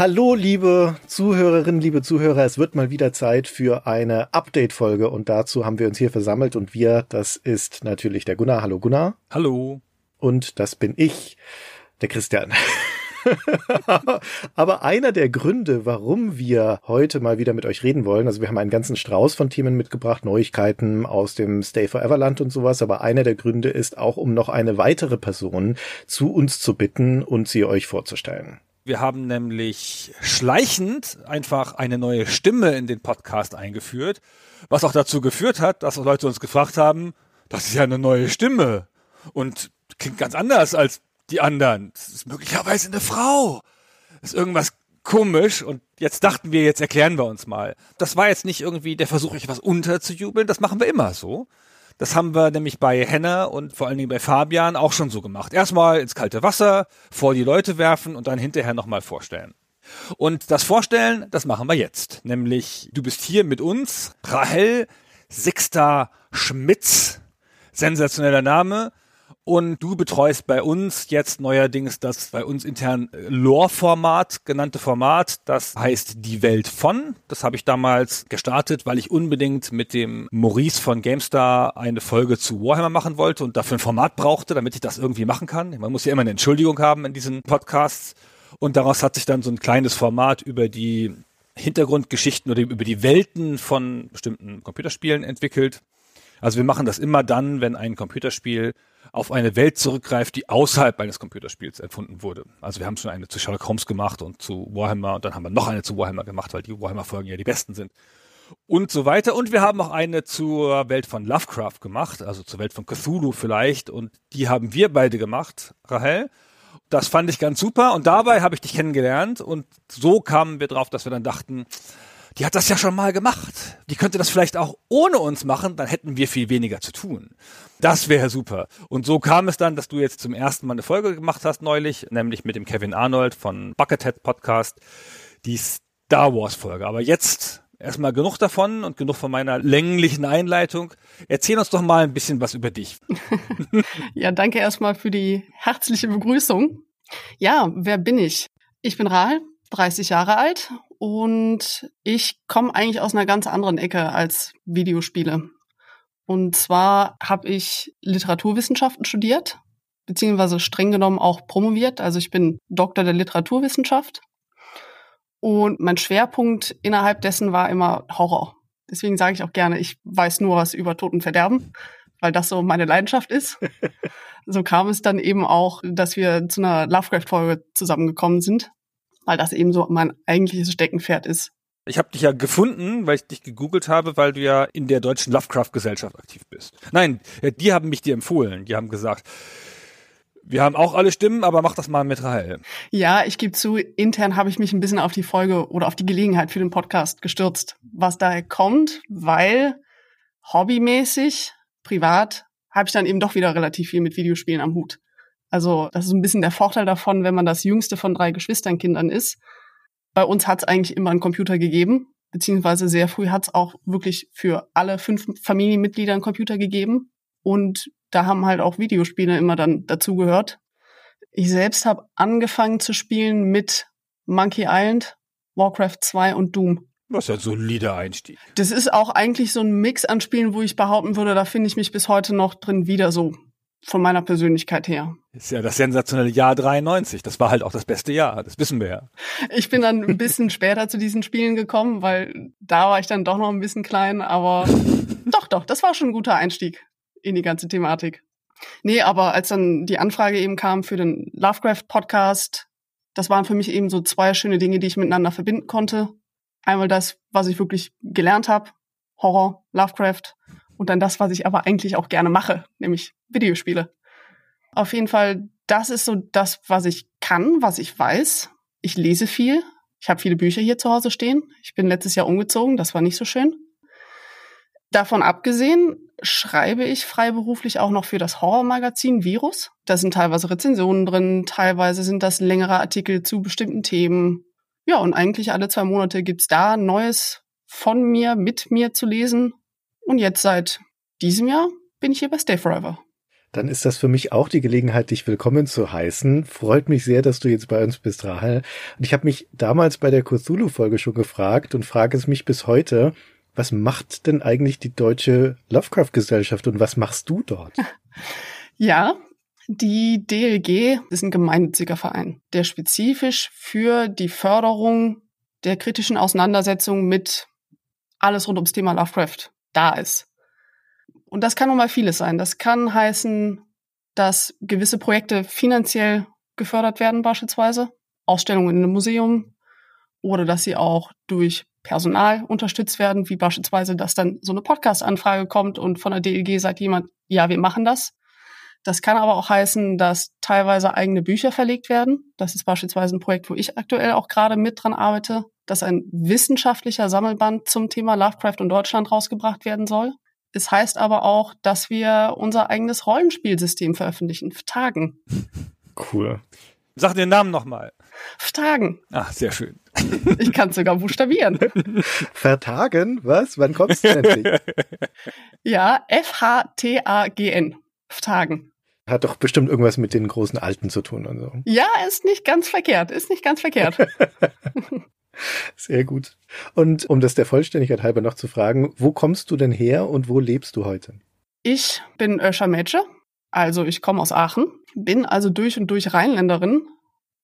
Hallo liebe Zuhörerinnen, liebe Zuhörer. Es wird mal wieder Zeit für eine Update-Folge und dazu haben wir uns hier versammelt und wir, das ist natürlich der Gunnar. Hallo Gunnar. Hallo. Und das bin ich, der Christian. Aber einer der Gründe, warum wir heute mal wieder mit euch reden wollen, also wir haben einen ganzen Strauß von Themen mitgebracht, Neuigkeiten aus dem Stay Forever Land und sowas, aber einer der Gründe ist auch, um noch eine weitere Person zu uns zu bitten und sie euch vorzustellen. Wir haben nämlich schleichend einfach eine neue Stimme in den Podcast eingeführt, was auch dazu geführt hat, dass Leute uns gefragt haben, das ist ja eine neue Stimme und klingt ganz anders als die anderen. Das ist möglicherweise eine Frau. Das ist irgendwas komisch und jetzt dachten wir, jetzt erklären wir uns mal. Das war jetzt nicht irgendwie der Versuch, euch was unterzujubeln, das machen wir immer so. Das haben wir nämlich bei Henna und vor allen Dingen bei Fabian auch schon so gemacht. Erstmal ins kalte Wasser, vor die Leute werfen und dann hinterher nochmal vorstellen. Und das Vorstellen, das machen wir jetzt. Nämlich, du bist hier mit uns, Rahel Sixta Schmitz, sensationeller Name, und du betreust bei uns jetzt neuerdings das bei uns intern äh, Lore-Format genannte Format. Das heißt Die Welt von. Das habe ich damals gestartet, weil ich unbedingt mit dem Maurice von GameStar eine Folge zu Warhammer machen wollte und dafür ein Format brauchte, damit ich das irgendwie machen kann. Man muss ja immer eine Entschuldigung haben in diesen Podcasts. Und daraus hat sich dann so ein kleines Format über die Hintergrundgeschichten oder über die Welten von bestimmten Computerspielen entwickelt. Also wir machen das immer dann, wenn ein Computerspiel auf eine Welt zurückgreift, die außerhalb eines Computerspiels erfunden wurde. Also wir haben schon eine zu Sherlock Holmes gemacht und zu Warhammer und dann haben wir noch eine zu Warhammer gemacht, weil die Warhammer-Folgen ja die besten sind. Und so weiter. Und wir haben auch eine zur Welt von Lovecraft gemacht, also zur Welt von Cthulhu vielleicht. Und die haben wir beide gemacht, Rahel. Das fand ich ganz super. Und dabei habe ich dich kennengelernt. Und so kamen wir drauf, dass wir dann dachten, die hat das ja schon mal gemacht. Die könnte das vielleicht auch ohne uns machen, dann hätten wir viel weniger zu tun. Das wäre super. Und so kam es dann, dass du jetzt zum ersten Mal eine Folge gemacht hast neulich, nämlich mit dem Kevin Arnold von Buckethead Podcast, die Star Wars Folge. Aber jetzt erstmal genug davon und genug von meiner länglichen Einleitung. Erzähl uns doch mal ein bisschen was über dich. ja, danke erstmal für die herzliche Begrüßung. Ja, wer bin ich? Ich bin Rahl, 30 Jahre alt und ich komme eigentlich aus einer ganz anderen Ecke als Videospiele. Und zwar habe ich Literaturwissenschaften studiert, beziehungsweise streng genommen auch promoviert. Also ich bin Doktor der Literaturwissenschaft. Und mein Schwerpunkt innerhalb dessen war immer Horror. Deswegen sage ich auch gerne, ich weiß nur was über Tod und Verderben, weil das so meine Leidenschaft ist. so kam es dann eben auch, dass wir zu einer Lovecraft-Folge zusammengekommen sind weil das eben so mein eigentliches Steckenpferd ist. Ich habe dich ja gefunden, weil ich dich gegoogelt habe, weil du ja in der deutschen Lovecraft-Gesellschaft aktiv bist. Nein, die haben mich dir empfohlen. Die haben gesagt, wir haben auch alle Stimmen, aber mach das mal mit Rahel. Ja, ich gebe zu, intern habe ich mich ein bisschen auf die Folge oder auf die Gelegenheit für den Podcast gestürzt, was daher kommt, weil hobbymäßig, privat, habe ich dann eben doch wieder relativ viel mit Videospielen am Hut. Also das ist ein bisschen der Vorteil davon, wenn man das jüngste von drei Geschwisternkindern ist. Bei uns hat es eigentlich immer einen Computer gegeben, beziehungsweise sehr früh hat es auch wirklich für alle fünf Familienmitglieder einen Computer gegeben. Und da haben halt auch Videospiele immer dann dazugehört. Ich selbst habe angefangen zu spielen mit Monkey Island, Warcraft 2 und Doom. Was ist ein solider Einstieg. Das ist auch eigentlich so ein Mix an Spielen, wo ich behaupten würde, da finde ich mich bis heute noch drin wieder so von meiner Persönlichkeit her. Ist ja das sensationelle Jahr 93. Das war halt auch das beste Jahr. Das wissen wir ja. Ich bin dann ein bisschen später zu diesen Spielen gekommen, weil da war ich dann doch noch ein bisschen klein. Aber doch, doch, das war schon ein guter Einstieg in die ganze Thematik. Nee, aber als dann die Anfrage eben kam für den Lovecraft-Podcast, das waren für mich eben so zwei schöne Dinge, die ich miteinander verbinden konnte. Einmal das, was ich wirklich gelernt habe, Horror, Lovecraft und dann das, was ich aber eigentlich auch gerne mache, nämlich Videospiele. Auf jeden Fall, das ist so das, was ich kann, was ich weiß. Ich lese viel. Ich habe viele Bücher hier zu Hause stehen. Ich bin letztes Jahr umgezogen, das war nicht so schön. Davon abgesehen schreibe ich freiberuflich auch noch für das Horrormagazin Virus. Da sind teilweise Rezensionen drin, teilweise sind das längere Artikel zu bestimmten Themen. Ja, und eigentlich alle zwei Monate gibt's da Neues von mir, mit mir zu lesen. Und jetzt seit diesem Jahr bin ich hier bei Stay Forever. Dann ist das für mich auch die Gelegenheit, dich willkommen zu heißen. Freut mich sehr, dass du jetzt bei uns bist, Rahel. Und ich habe mich damals bei der Cthulhu-Folge schon gefragt und frage es mich bis heute, was macht denn eigentlich die Deutsche Lovecraft-Gesellschaft und was machst du dort? Ja, die DLG ist ein gemeinnütziger Verein, der spezifisch für die Förderung der kritischen Auseinandersetzung mit alles rund ums Thema Lovecraft da ist. Und das kann nun mal vieles sein. Das kann heißen, dass gewisse Projekte finanziell gefördert werden, beispielsweise Ausstellungen in einem Museum, oder dass sie auch durch Personal unterstützt werden, wie beispielsweise, dass dann so eine Podcast-Anfrage kommt und von der DLG sagt jemand, ja, wir machen das. Das kann aber auch heißen, dass teilweise eigene Bücher verlegt werden. Das ist beispielsweise ein Projekt, wo ich aktuell auch gerade mit dran arbeite, dass ein wissenschaftlicher Sammelband zum Thema Lovecraft und Deutschland rausgebracht werden soll. Es heißt aber auch, dass wir unser eigenes Rollenspielsystem veröffentlichen, Tagen. Cool. Sag den Namen nochmal. Tagen. Ach, sehr schön. Ich kann sogar buchstabieren. Vertagen? Was? Wann kommst du endlich? Ja, F-H-T-A-G-N. Tagen. Hat doch bestimmt irgendwas mit den großen Alten zu tun und so. Ja, ist nicht ganz verkehrt. Ist nicht ganz verkehrt. Sehr gut. Und um das der Vollständigkeit halber noch zu fragen, wo kommst du denn her und wo lebst du heute? Ich bin Öscher Mädche, also ich komme aus Aachen, bin also durch und durch Rheinländerin.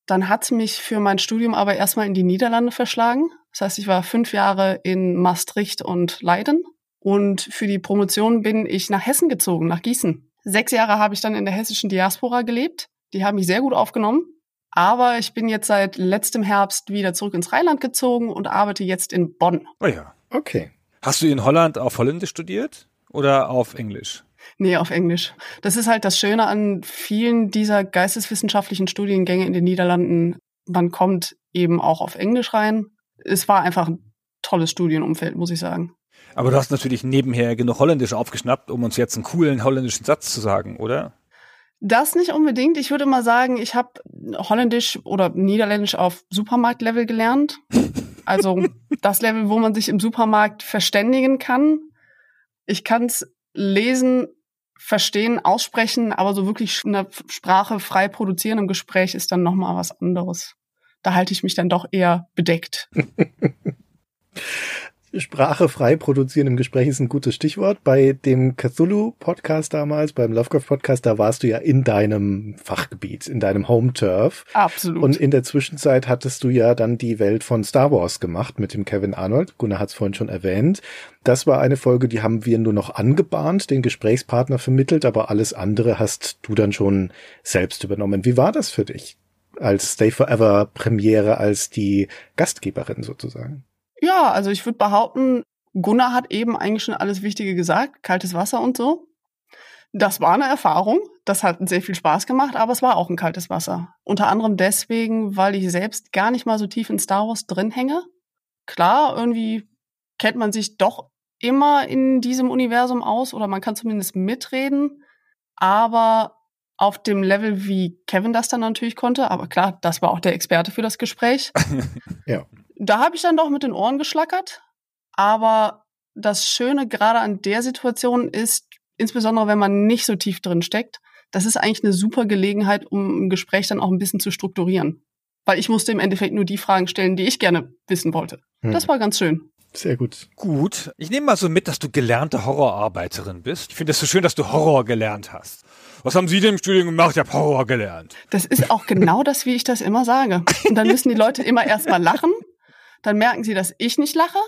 Dann hat mich für mein Studium aber erstmal in die Niederlande verschlagen. Das heißt, ich war fünf Jahre in Maastricht und Leiden. Und für die Promotion bin ich nach Hessen gezogen, nach Gießen. Sechs Jahre habe ich dann in der hessischen Diaspora gelebt. Die haben mich sehr gut aufgenommen. Aber ich bin jetzt seit letztem Herbst wieder zurück ins Rheinland gezogen und arbeite jetzt in Bonn. Oh ja. Okay. Hast du in Holland auf Holländisch studiert oder auf Englisch? Nee, auf Englisch. Das ist halt das Schöne an vielen dieser geisteswissenschaftlichen Studiengänge in den Niederlanden. Man kommt eben auch auf Englisch rein. Es war einfach ein tolles Studienumfeld, muss ich sagen. Aber du hast natürlich nebenher genug Holländisch aufgeschnappt, um uns jetzt einen coolen holländischen Satz zu sagen, oder? Das nicht unbedingt. Ich würde mal sagen, ich habe Holländisch oder Niederländisch auf Supermarktlevel gelernt. Also das Level, wo man sich im Supermarkt verständigen kann. Ich kann es lesen, verstehen, aussprechen, aber so wirklich eine Sprache frei produzieren im Gespräch ist dann noch mal was anderes. Da halte ich mich dann doch eher bedeckt. Sprache frei produzieren im Gespräch ist ein gutes Stichwort. Bei dem Cthulhu-Podcast damals, beim Lovecraft-Podcast, da warst du ja in deinem Fachgebiet, in deinem Home-Turf. Absolut. Und in der Zwischenzeit hattest du ja dann die Welt von Star Wars gemacht mit dem Kevin Arnold. Gunnar hat es vorhin schon erwähnt. Das war eine Folge, die haben wir nur noch angebahnt, den Gesprächspartner vermittelt, aber alles andere hast du dann schon selbst übernommen. Wie war das für dich? Als Stay Forever Premiere, als die Gastgeberin sozusagen? Ja, also ich würde behaupten, Gunnar hat eben eigentlich schon alles Wichtige gesagt, kaltes Wasser und so. Das war eine Erfahrung, das hat sehr viel Spaß gemacht, aber es war auch ein kaltes Wasser. Unter anderem deswegen, weil ich selbst gar nicht mal so tief in Star Wars drin hänge. Klar, irgendwie kennt man sich doch immer in diesem Universum aus oder man kann zumindest mitreden, aber auf dem Level, wie Kevin das dann natürlich konnte, aber klar, das war auch der Experte für das Gespräch. ja da habe ich dann doch mit den Ohren geschlackert. Aber das Schöne gerade an der Situation ist, insbesondere wenn man nicht so tief drin steckt, das ist eigentlich eine super Gelegenheit, um ein Gespräch dann auch ein bisschen zu strukturieren. Weil ich musste im Endeffekt nur die Fragen stellen, die ich gerne wissen wollte. Hm. Das war ganz schön. Sehr gut. Gut. Ich nehme mal so mit, dass du gelernte Horrorarbeiterin bist. Ich finde es so schön, dass du Horror gelernt hast. Was haben Sie denn im Studium gemacht? Ich habe Horror gelernt. Das ist auch genau das, wie ich das immer sage. Und dann müssen die Leute immer erstmal lachen dann merken sie, dass ich nicht lache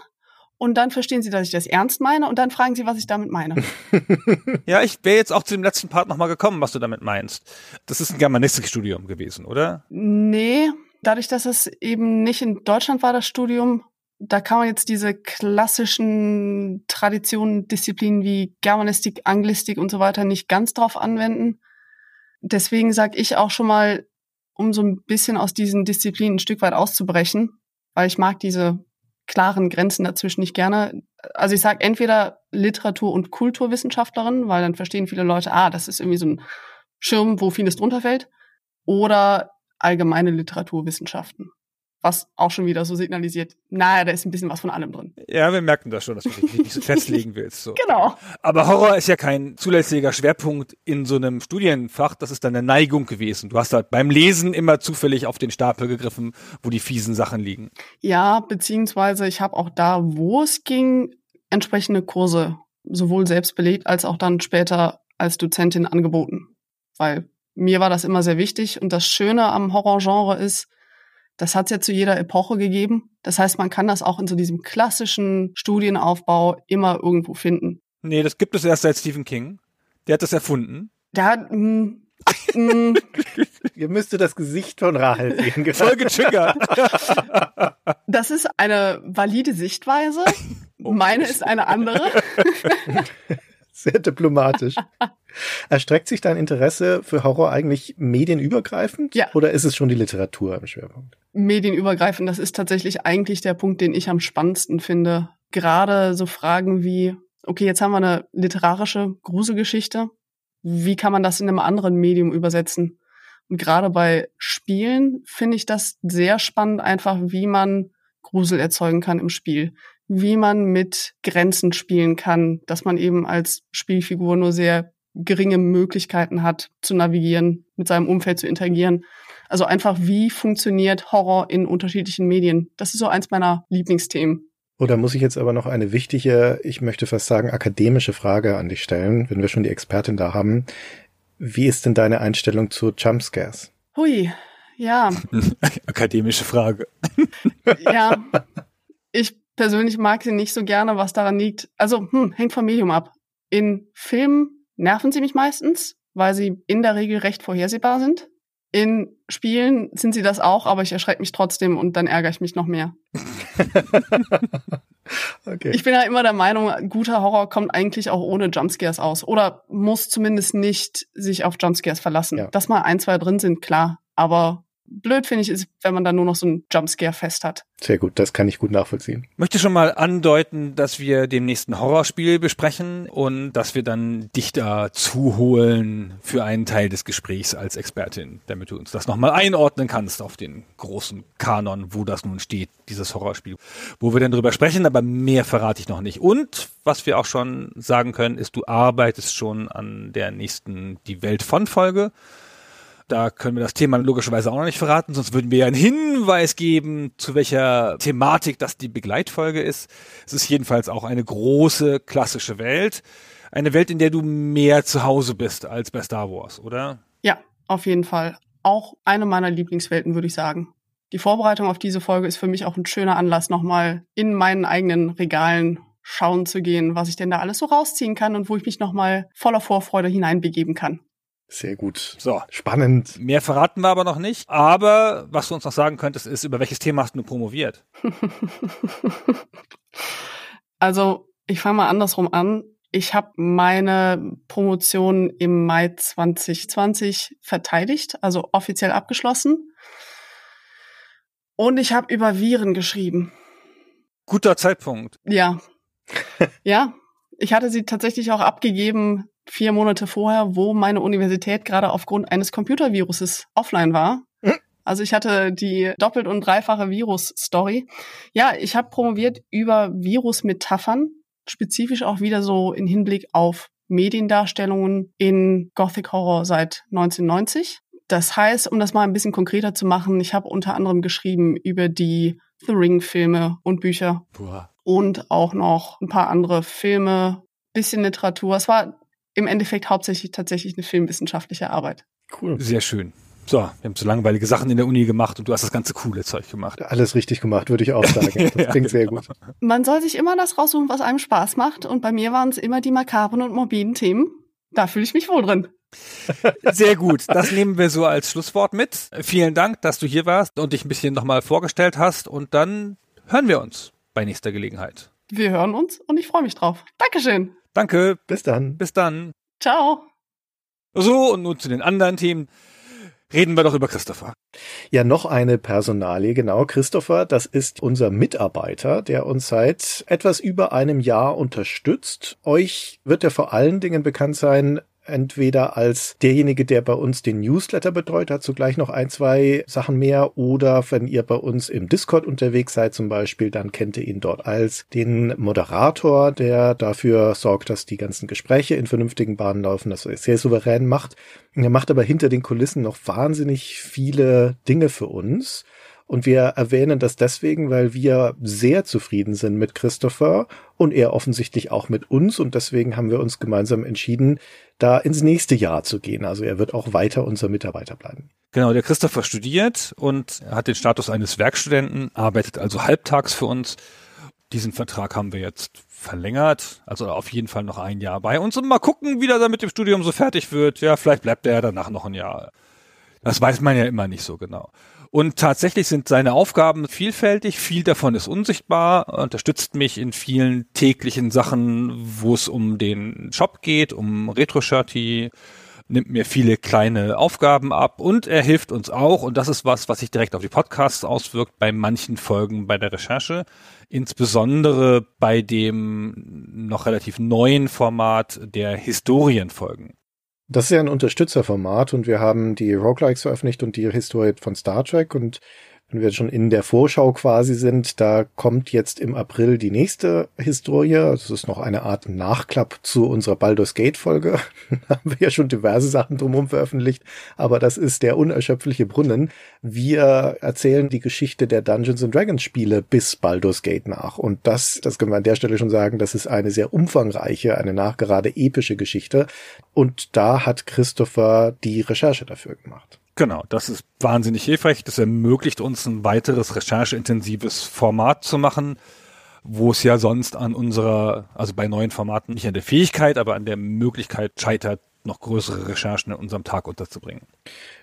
und dann verstehen sie, dass ich das ernst meine und dann fragen sie, was ich damit meine. ja, ich wäre jetzt auch zu dem letzten Part nochmal gekommen, was du damit meinst. Das ist ein Germanistikstudium gewesen, oder? Nee, dadurch, dass es eben nicht in Deutschland war, das Studium, da kann man jetzt diese klassischen Traditionen, Disziplinen wie Germanistik, Anglistik und so weiter nicht ganz drauf anwenden. Deswegen sage ich auch schon mal, um so ein bisschen aus diesen Disziplinen ein Stück weit auszubrechen, weil ich mag diese klaren Grenzen dazwischen nicht gerne. also ich sage entweder Literatur- und Kulturwissenschaftlerin, weil dann verstehen viele Leute, ah, das ist irgendwie so ein Schirm, wo vieles drunter fällt, oder allgemeine Literaturwissenschaften was auch schon wieder so signalisiert, naja, da ist ein bisschen was von allem drin. Ja, wir merken das schon, dass du dich nicht so festlegen willst. So. Genau. Aber Horror ist ja kein zulässiger Schwerpunkt in so einem Studienfach, das ist deine Neigung gewesen. Du hast halt beim Lesen immer zufällig auf den Stapel gegriffen, wo die fiesen Sachen liegen. Ja, beziehungsweise ich habe auch da, wo es ging, entsprechende Kurse sowohl selbst belegt als auch dann später als Dozentin angeboten. Weil mir war das immer sehr wichtig und das Schöne am Horrorgenre ist, das hat es ja zu jeder Epoche gegeben. Das heißt, man kann das auch in so diesem klassischen Studienaufbau immer irgendwo finden. Nee, das gibt es erst seit Stephen King. Der hat das erfunden. Hat, mh, mh, Ihr müsstet das Gesicht von Rahel sehen. Voll getriggert. das ist eine valide Sichtweise. Meine ist eine andere. Sehr diplomatisch. Erstreckt sich dein Interesse für Horror eigentlich medienübergreifend? Ja. Oder ist es schon die Literatur im Schwerpunkt? Medienübergreifend, das ist tatsächlich eigentlich der Punkt, den ich am spannendsten finde. Gerade so Fragen wie, okay, jetzt haben wir eine literarische Gruselgeschichte. Wie kann man das in einem anderen Medium übersetzen? Und gerade bei Spielen finde ich das sehr spannend, einfach wie man Grusel erzeugen kann im Spiel. Wie man mit Grenzen spielen kann, dass man eben als Spielfigur nur sehr geringe Möglichkeiten hat, zu navigieren, mit seinem Umfeld zu interagieren. Also einfach, wie funktioniert Horror in unterschiedlichen Medien? Das ist so eins meiner Lieblingsthemen. Oder muss ich jetzt aber noch eine wichtige, ich möchte fast sagen, akademische Frage an dich stellen, wenn wir schon die Expertin da haben. Wie ist denn deine Einstellung zu Jumpscares? Hui, ja, Akademische Frage. ja. Ich persönlich mag sie nicht so gerne, was daran liegt. Also, hm, hängt vom Medium ab. In Filmen nerven sie mich meistens, weil sie in der Regel recht vorhersehbar sind. In Spielen sind sie das auch, aber ich erschrecke mich trotzdem und dann ärgere ich mich noch mehr. Okay. Ich bin ja immer der Meinung, guter Horror kommt eigentlich auch ohne Jumpscares aus. Oder muss zumindest nicht sich auf Jumpscares verlassen. Ja. Dass mal ein, zwei drin sind, klar. Aber blöd finde ich ist, wenn man dann nur noch so ein Jumpscare fest hat. Sehr gut, das kann ich gut nachvollziehen. möchte schon mal andeuten, dass wir demnächst ein Horrorspiel besprechen und dass wir dann dich da zuholen für einen Teil des Gesprächs als Expertin, damit du uns das nochmal einordnen kannst auf den großen Kanon, wo das nun steht, dieses Horrorspiel. Wo wir dann drüber sprechen, aber mehr verrate ich noch nicht. Und was wir auch schon sagen können, ist, du arbeitest schon an der nächsten Die Welt von Folge. Da können wir das Thema logischerweise auch noch nicht verraten, sonst würden wir ja einen Hinweis geben, zu welcher Thematik das die Begleitfolge ist. Es ist jedenfalls auch eine große, klassische Welt. Eine Welt, in der du mehr zu Hause bist als bei Star Wars, oder? Ja, auf jeden Fall. Auch eine meiner Lieblingswelten, würde ich sagen. Die Vorbereitung auf diese Folge ist für mich auch ein schöner Anlass, nochmal in meinen eigenen Regalen schauen zu gehen, was ich denn da alles so rausziehen kann und wo ich mich nochmal voller Vorfreude hineinbegeben kann. Sehr gut. So. Spannend. Mehr verraten wir aber noch nicht. Aber was du uns noch sagen könntest, ist, über welches Thema hast du promoviert? Also, ich fange mal andersrum an. Ich habe meine Promotion im Mai 2020 verteidigt, also offiziell abgeschlossen. Und ich habe über Viren geschrieben. Guter Zeitpunkt. Ja. ja. Ich hatte sie tatsächlich auch abgegeben vier Monate vorher, wo meine Universität gerade aufgrund eines Computerviruses offline war. Hm. Also ich hatte die doppelt und dreifache Virus-Story. Ja, ich habe promoviert über Virus-Metaphern, spezifisch auch wieder so in Hinblick auf Mediendarstellungen in Gothic Horror seit 1990. Das heißt, um das mal ein bisschen konkreter zu machen, ich habe unter anderem geschrieben über die The Ring-Filme und Bücher Boah. und auch noch ein paar andere Filme, bisschen Literatur. Es war im Endeffekt hauptsächlich tatsächlich eine filmwissenschaftliche Arbeit. Cool. Sehr schön. So, wir haben so langweilige Sachen in der Uni gemacht und du hast das ganze coole Zeug gemacht. Alles richtig gemacht, würde ich auch sagen. Das Ja, klingt sehr gut. Man soll sich immer das raussuchen, was einem Spaß macht. Und bei mir waren es immer die makabren und morbiden Themen. Da fühle ich mich wohl drin. Sehr gut. Das nehmen wir so als Schlusswort mit. Vielen Dank, dass du hier warst und dich ein bisschen nochmal vorgestellt hast. Und dann hören wir uns bei nächster Gelegenheit. Wir hören uns und ich freue mich drauf. Dankeschön. Danke. Bis dann. Bis dann. Ciao. So, und nun zu den anderen Themen. reden wir doch über Christopher. Ja, noch eine Personalie, genau. Christopher, das ist unser Mitarbeiter, der uns seit etwas über einem Jahr unterstützt. Euch wird er vor allen Dingen bekannt sein entweder als derjenige, der bei uns den Newsletter betreut, dazu gleich noch ein, zwei Sachen mehr, oder wenn ihr bei uns im Discord unterwegs seid zum Beispiel, dann kennt ihr ihn dort als den Moderator, der dafür sorgt, dass die ganzen Gespräche in vernünftigen Bahnen laufen, dass er sehr souverän macht. Er macht aber hinter den Kulissen noch wahnsinnig viele Dinge für uns. Und wir erwähnen das deswegen, weil wir sehr zufrieden sind mit Christopher und er offensichtlich auch mit uns. Und deswegen haben wir uns gemeinsam entschieden, da ins nächste Jahr zu gehen. Also er wird auch weiter unser Mitarbeiter bleiben. Genau, der Christopher studiert und hat den Status eines Werkstudenten, arbeitet also halbtags für uns. Diesen Vertrag haben wir jetzt verlängert, also auf jeden Fall noch ein Jahr bei uns und mal gucken, wie der dann mit dem Studium so fertig wird. Ja, vielleicht bleibt er danach noch ein Jahr. Das weiß man ja immer nicht so genau. Und tatsächlich sind seine Aufgaben vielfältig, viel davon ist unsichtbar, unterstützt mich in vielen täglichen Sachen, wo es um den Job geht, um Retro-Shirty, nimmt mir viele kleine Aufgaben ab und er hilft uns auch, und das ist was, was sich direkt auf die Podcasts auswirkt, bei manchen Folgen bei der Recherche, insbesondere bei dem noch relativ neuen Format der Historienfolgen. Das ist ja ein Unterstützerformat und wir haben die Roguelikes veröffentlicht und die Historie von Star Trek und wenn wir schon in der Vorschau quasi sind, da kommt jetzt im April die nächste Historie. Das ist noch eine Art Nachklapp zu unserer Baldur's Gate Folge. haben wir ja schon diverse Sachen drumherum veröffentlicht, aber das ist der unerschöpfliche Brunnen. Wir erzählen die Geschichte der Dungeons and Dragons Spiele bis Baldur's Gate nach. Und das, das können wir an der Stelle schon sagen, das ist eine sehr umfangreiche, eine nachgerade epische Geschichte. Und da hat Christopher die Recherche dafür gemacht. Genau, das ist wahnsinnig hilfreich. Das ermöglicht uns ein weiteres rechercheintensives Format zu machen, wo es ja sonst an unserer, also bei neuen Formaten nicht an der Fähigkeit, aber an der Möglichkeit scheitert, noch größere Recherchen in unserem Tag unterzubringen.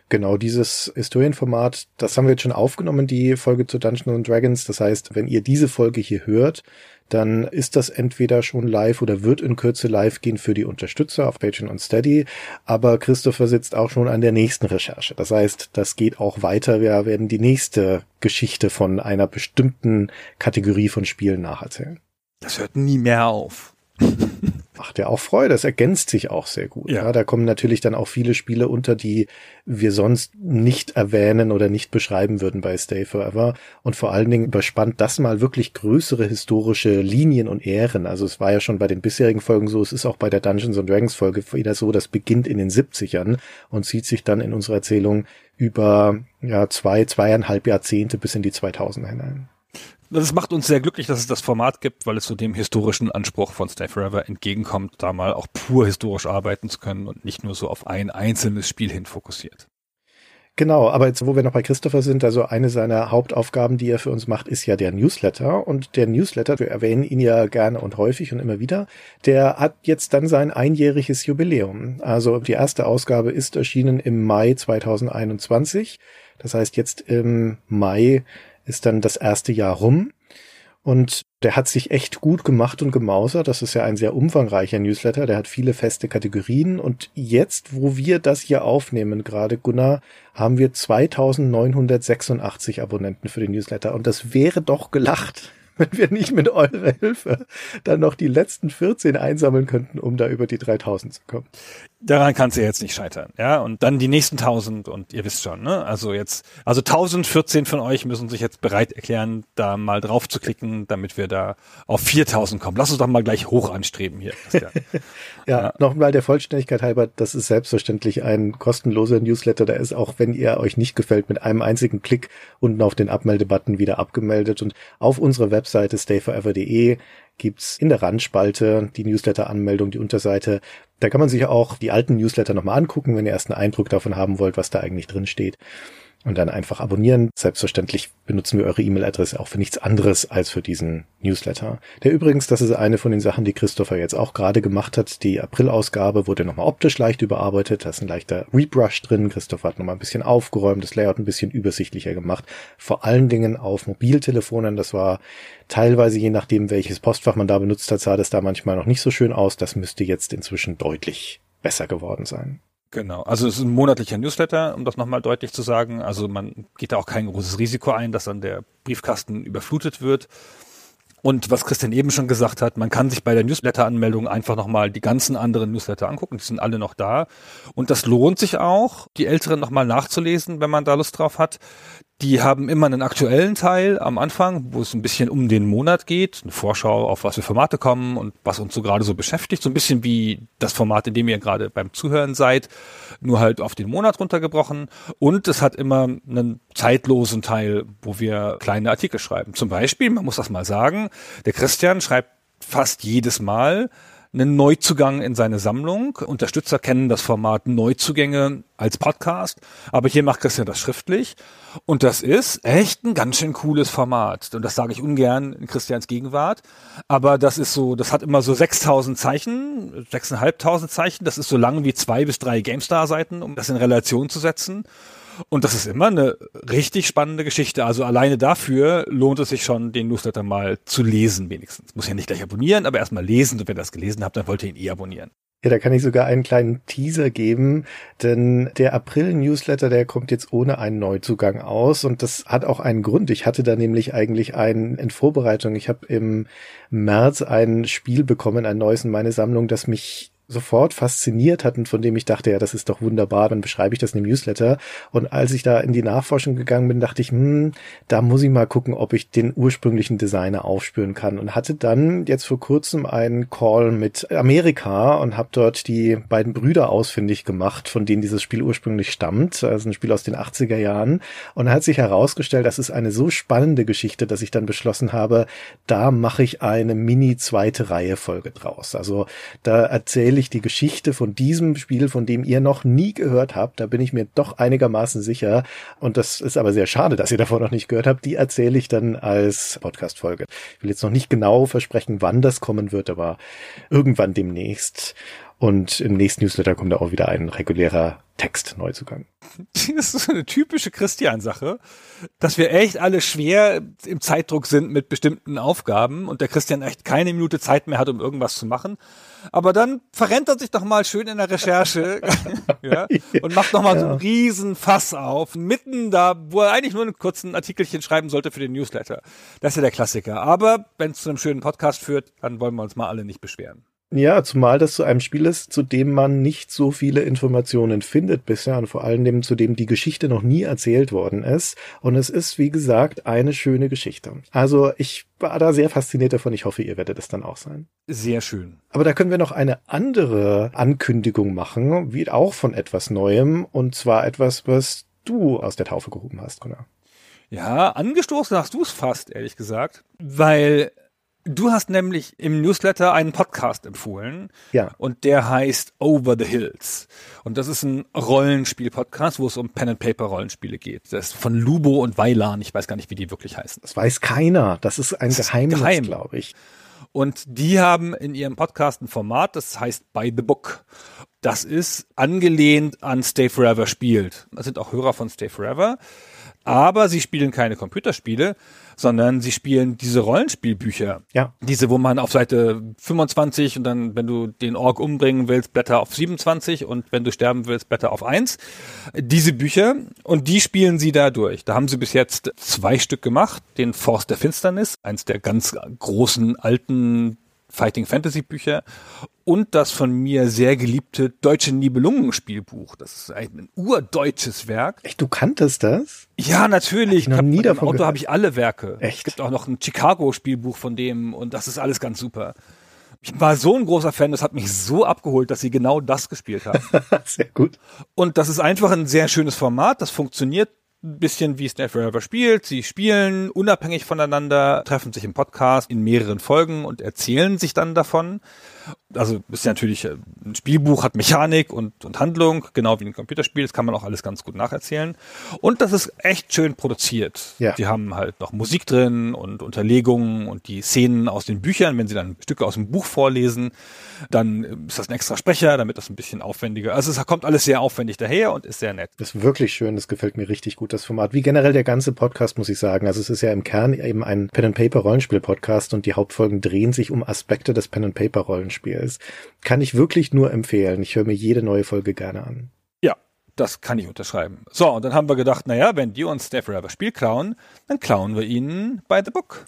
Genau, dieses Historienformat, das haben wir jetzt schon aufgenommen, die Folge zu Dungeons Dragons. Das heißt, wenn ihr diese Folge hier hört, dann ist das entweder schon live oder wird in Kürze live gehen für die Unterstützer auf Patreon und Steady. Aber Christopher sitzt auch schon an der nächsten Recherche. Das heißt, das geht auch weiter. Wir werden die nächste Geschichte von einer bestimmten Kategorie von Spielen nacherzählen. Das hört nie mehr auf. macht ja auch Freude. Es ergänzt sich auch sehr gut. Ja. ja. da kommen natürlich dann auch viele Spiele unter, die wir sonst nicht erwähnen oder nicht beschreiben würden bei Stay Forever. Und vor allen Dingen überspannt das mal wirklich größere historische Linien und Ehren. Also es war ja schon bei den bisherigen Folgen so, es ist auch bei der Dungeons and Dragons Folge wieder so, das beginnt in den 70ern und zieht sich dann in unserer Erzählung über ja, zwei, zweieinhalb Jahrzehnte bis in die 2000er hinein. Das macht uns sehr glücklich, dass es das Format gibt, weil es so dem historischen Anspruch von Stay Forever entgegenkommt, da mal auch pur historisch arbeiten zu können und nicht nur so auf ein einzelnes Spiel hin fokussiert. Genau, aber jetzt, wo wir noch bei Christopher sind, also eine seiner Hauptaufgaben, die er für uns macht, ist ja der Newsletter. Und der Newsletter, wir erwähnen ihn ja gerne und häufig und immer wieder, der hat jetzt dann sein einjähriges Jubiläum. Also die erste Ausgabe ist erschienen im Mai 2021. Das heißt, jetzt im Mai ist dann das erste Jahr rum. Und der hat sich echt gut gemacht und gemausert. Das ist ja ein sehr umfangreicher Newsletter. Der hat viele feste Kategorien. Und jetzt, wo wir das hier aufnehmen, gerade Gunnar, haben wir 2986 Abonnenten für den Newsletter. Und das wäre doch gelacht, wenn wir nicht mit eurer Hilfe dann noch die letzten 14 einsammeln könnten, um da über die 3000 zu kommen. Daran kann es ja jetzt nicht scheitern, ja. Und dann die nächsten 1000 und ihr wisst schon, ne? Also jetzt, also 1014 von euch müssen sich jetzt bereit erklären, da mal drauf zu klicken, damit wir da auf 4000 kommen. Lass uns doch mal gleich hoch anstreben hier. ja, ja, nochmal der Vollständigkeit halber, das ist selbstverständlich ein kostenloser Newsletter. Der ist auch, wenn ihr euch nicht gefällt, mit einem einzigen Klick unten auf den Abmeldebutton wieder abgemeldet und auf unserer Webseite stayforever.de gibt's in der Randspalte die Newsletter-Anmeldung, die Unterseite. Da kann man sich auch die alten Newsletter nochmal angucken, wenn ihr erst einen Eindruck davon haben wollt, was da eigentlich drin steht und dann einfach abonnieren. Selbstverständlich benutzen wir eure E-Mail-Adresse auch für nichts anderes als für diesen Newsletter. Der übrigens, das ist eine von den Sachen, die Christopher jetzt auch gerade gemacht hat. Die April-Ausgabe wurde nochmal optisch leicht überarbeitet. Da ist ein leichter Rebrush drin. Christopher hat nochmal ein bisschen aufgeräumt, das Layout ein bisschen übersichtlicher gemacht. Vor allen Dingen auf Mobiltelefonen. Das war teilweise, je nachdem, welches Postfach man da benutzt hat, sah das da manchmal noch nicht so schön aus. Das müsste jetzt inzwischen deutlich besser geworden sein. Genau, also es ist ein monatlicher Newsletter, um das nochmal deutlich zu sagen. Also man geht da auch kein großes Risiko ein, dass dann der Briefkasten überflutet wird. Und was Christian eben schon gesagt hat, man kann sich bei der Newsletter-Anmeldung einfach nochmal die ganzen anderen Newsletter angucken. Die sind alle noch da. Und das lohnt sich auch, die älteren nochmal nachzulesen, wenn man da Lust drauf hat. Die haben immer einen aktuellen Teil am Anfang, wo es ein bisschen um den Monat geht, eine Vorschau auf was für Formate kommen und was uns so gerade so beschäftigt, so ein bisschen wie das Format, in dem ihr gerade beim Zuhören seid, nur halt auf den Monat runtergebrochen. Und es hat immer einen zeitlosen Teil, wo wir kleine Artikel schreiben. Zum Beispiel, man muss das mal sagen, der Christian schreibt fast jedes Mal einen Neuzugang in seine Sammlung. Unterstützer kennen das Format Neuzugänge als Podcast, aber hier macht Christian das schriftlich. Und das ist echt ein ganz schön cooles Format. Und das sage ich ungern in Christians Gegenwart. Aber das ist so, das hat immer so 6000 Zeichen, 6500 Zeichen. Das ist so lang wie zwei bis drei GameStar-Seiten, um das in Relation zu setzen. Und das ist immer eine richtig spannende Geschichte. Also alleine dafür lohnt es sich schon, den Newsletter mal zu lesen, wenigstens. Muss ja nicht gleich abonnieren, aber erstmal lesen. Und wenn ihr das gelesen habt, dann wollt ihr ihn eh abonnieren. Ja, da kann ich sogar einen kleinen Teaser geben, denn der April-Newsletter, der kommt jetzt ohne einen Neuzugang aus und das hat auch einen Grund. Ich hatte da nämlich eigentlich einen in Vorbereitung. Ich habe im März ein Spiel bekommen, ein neues in meine Sammlung, das mich sofort fasziniert hatten, von dem ich dachte, ja, das ist doch wunderbar, dann beschreibe ich das in dem Newsletter. Und als ich da in die Nachforschung gegangen bin, dachte ich, hm, da muss ich mal gucken, ob ich den ursprünglichen Designer aufspüren kann. Und hatte dann jetzt vor kurzem einen Call mit Amerika und habe dort die beiden Brüder ausfindig gemacht, von denen dieses Spiel ursprünglich stammt. Also ein Spiel aus den 80er Jahren. Und hat sich herausgestellt, das ist eine so spannende Geschichte, dass ich dann beschlossen habe, da mache ich eine mini zweite Reihe Folge draus. Also da erzähle erzähle ich die Geschichte von diesem Spiel, von dem ihr noch nie gehört habt. Da bin ich mir doch einigermaßen sicher. Und das ist aber sehr schade, dass ihr davon noch nicht gehört habt. Die erzähle ich dann als Podcast-Folge. Ich will jetzt noch nicht genau versprechen, wann das kommen wird, aber irgendwann demnächst. Und im nächsten Newsletter kommt da auch wieder ein regulärer Text-Neuzugang. Das ist so eine typische Christian-Sache, dass wir echt alle schwer im Zeitdruck sind mit bestimmten Aufgaben und der Christian echt keine Minute Zeit mehr hat, um irgendwas zu machen. Aber dann verrennt er sich doch mal schön in der Recherche ja, und macht noch mal ja. so einen riesen Fass auf, mitten da, wo er eigentlich nur einen kurzen Artikelchen schreiben sollte für den Newsletter. Das ist ja der Klassiker. Aber wenn es zu einem schönen Podcast führt, dann wollen wir uns mal alle nicht beschweren. Ja, zumal das zu einem Spiel ist, zu dem man nicht so viele Informationen findet bisher und vor allem zu dem die Geschichte noch nie erzählt worden ist. Und es ist, wie gesagt, eine schöne Geschichte. Also ich war da sehr fasziniert davon. Ich hoffe, ihr werdet es dann auch sein. Sehr schön. Aber da können wir noch eine andere Ankündigung machen, wie auch von etwas Neuem. Und zwar etwas, was du aus der Taufe gehoben hast, Gunnar. Ja, angestoßen hast du es fast, ehrlich gesagt. Weil Du hast nämlich im Newsletter einen Podcast empfohlen. Ja. Und der heißt Over the Hills. Und das ist ein Rollenspiel-Podcast, wo es um Pen-and-Paper-Rollenspiele geht. Das ist von Lubo und Weilan. Ich weiß gar nicht, wie die wirklich heißen. Das weiß keiner. Das ist ein das Geheimnis, geheim. glaube ich. Und die haben in ihrem Podcast ein Format, das heißt By the Book. Das ist angelehnt an Stay Forever spielt. Das sind auch Hörer von Stay Forever. Aber sie spielen keine Computerspiele, sondern sie spielen diese Rollenspielbücher. Ja. Diese, wo man auf Seite 25 und dann, wenn du den Org umbringen willst, Blätter auf 27 und wenn du sterben willst, Blätter auf 1. Diese Bücher und die spielen sie da durch. Da haben sie bis jetzt zwei Stück gemacht. Den Forst der Finsternis, eins der ganz großen alten Fighting Fantasy Bücher und das von mir sehr geliebte deutsche Nibelungenspielbuch. Das ist ein urdeutsches Werk. Echt, du kanntest das? Ja, natürlich. Ich noch nie davon Auto habe ich alle Werke. Echt? Es gibt auch noch ein Chicago Spielbuch von dem und das ist alles ganz super. Ich war so ein großer Fan, das hat mich so abgeholt, dass sie genau das gespielt haben. sehr gut. Und das ist einfach ein sehr schönes Format, das funktioniert ein bisschen wie Snap Forever spielt. Sie spielen unabhängig voneinander, treffen sich im Podcast in mehreren Folgen und erzählen sich dann davon. Also ist ja natürlich äh, ein Spielbuch, hat Mechanik und, und Handlung, genau wie ein Computerspiel. Das kann man auch alles ganz gut nacherzählen. Und das ist echt schön produziert. Ja. Die haben halt noch Musik drin und Unterlegungen und die Szenen aus den Büchern. Wenn sie dann Stücke aus dem Buch vorlesen, dann ist das ein extra Sprecher, damit das ein bisschen aufwendiger. Also es kommt alles sehr aufwendig daher und ist sehr nett. Das ist wirklich schön. Das gefällt mir richtig gut, das Format. Wie generell der ganze Podcast, muss ich sagen. Also es ist ja im Kern eben ein Pen-and-Paper-Rollenspiel-Podcast und die Hauptfolgen drehen sich um Aspekte des Pen-and-Paper-Rollenspiels ist. Kann ich wirklich nur empfehlen. Ich höre mir jede neue Folge gerne an. das kann ich unterschreiben. So, und dann haben wir gedacht, naja, wenn die uns Stay Forever Spiel klauen, dann klauen wir ihnen by the book.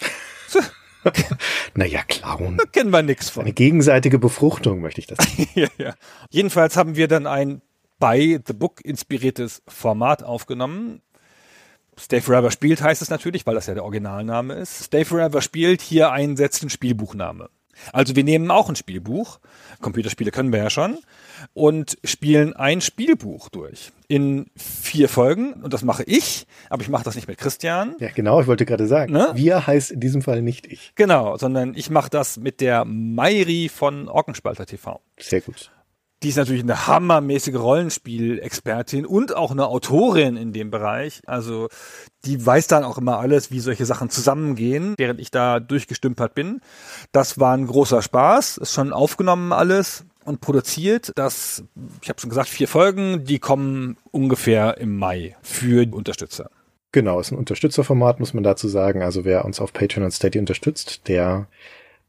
naja, klauen. Da kennen wir nichts von. Eine gegenseitige Befruchtung, möchte ich das. ja, ja. Jedenfalls haben wir dann ein by the book inspiriertes Format aufgenommen. Stay Forever spielt heißt es natürlich, weil das ja der Originalname ist. Stay Forever spielt hier einsetzt ein Spielbuchname. Also wir nehmen auch ein Spielbuch, Computerspiele können wir ja schon, und spielen ein Spielbuch durch in vier Folgen. Und das mache ich, aber ich mache das nicht mit Christian. Ja, genau, ich wollte gerade sagen. Ne? Wir heißt in diesem Fall nicht ich. Genau, sondern ich mache das mit der Mairi von Orkenspalter TV. Sehr gut. Die ist natürlich eine hammermäßige Rollenspielexpertin und auch eine Autorin in dem Bereich. Also die weiß dann auch immer alles, wie solche Sachen zusammengehen, während ich da durchgestümpert bin. Das war ein großer Spaß, ist schon aufgenommen alles und produziert. Das, ich habe schon gesagt, vier Folgen, die kommen ungefähr im Mai für Unterstützer. Genau, ist ein Unterstützerformat, muss man dazu sagen. Also wer uns auf Patreon und Steady unterstützt, der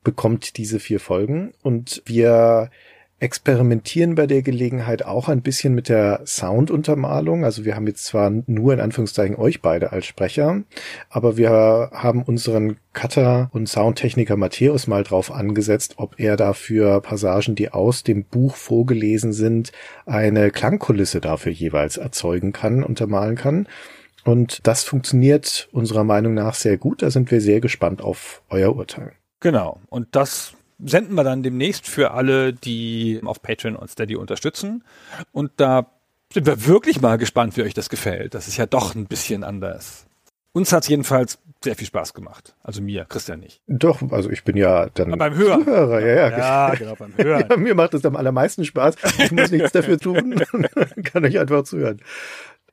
bekommt diese vier Folgen. Und wir experimentieren bei der Gelegenheit auch ein bisschen mit der Sounduntermalung. Also wir haben jetzt zwar nur in Anführungszeichen euch beide als Sprecher, aber wir haben unseren Cutter und Soundtechniker Matthäus mal drauf angesetzt, ob er dafür Passagen, die aus dem Buch vorgelesen sind, eine Klangkulisse dafür jeweils erzeugen kann, untermalen kann. Und das funktioniert unserer Meinung nach sehr gut. Da sind wir sehr gespannt auf euer Urteil. Genau. Und das senden wir dann demnächst für alle, die auf Patreon und Steady unterstützen. Und da sind wir wirklich mal gespannt, wie euch das gefällt. Das ist ja doch ein bisschen anders. Uns hat es jedenfalls sehr viel Spaß gemacht. Also mir, Christian nicht. Doch, also ich bin ja dann beim Hören. Zuhörer. Ja, ja. ja genau, beim Hören. Ja, mir macht es am allermeisten Spaß. Ich muss nichts dafür tun. Kann euch einfach zuhören.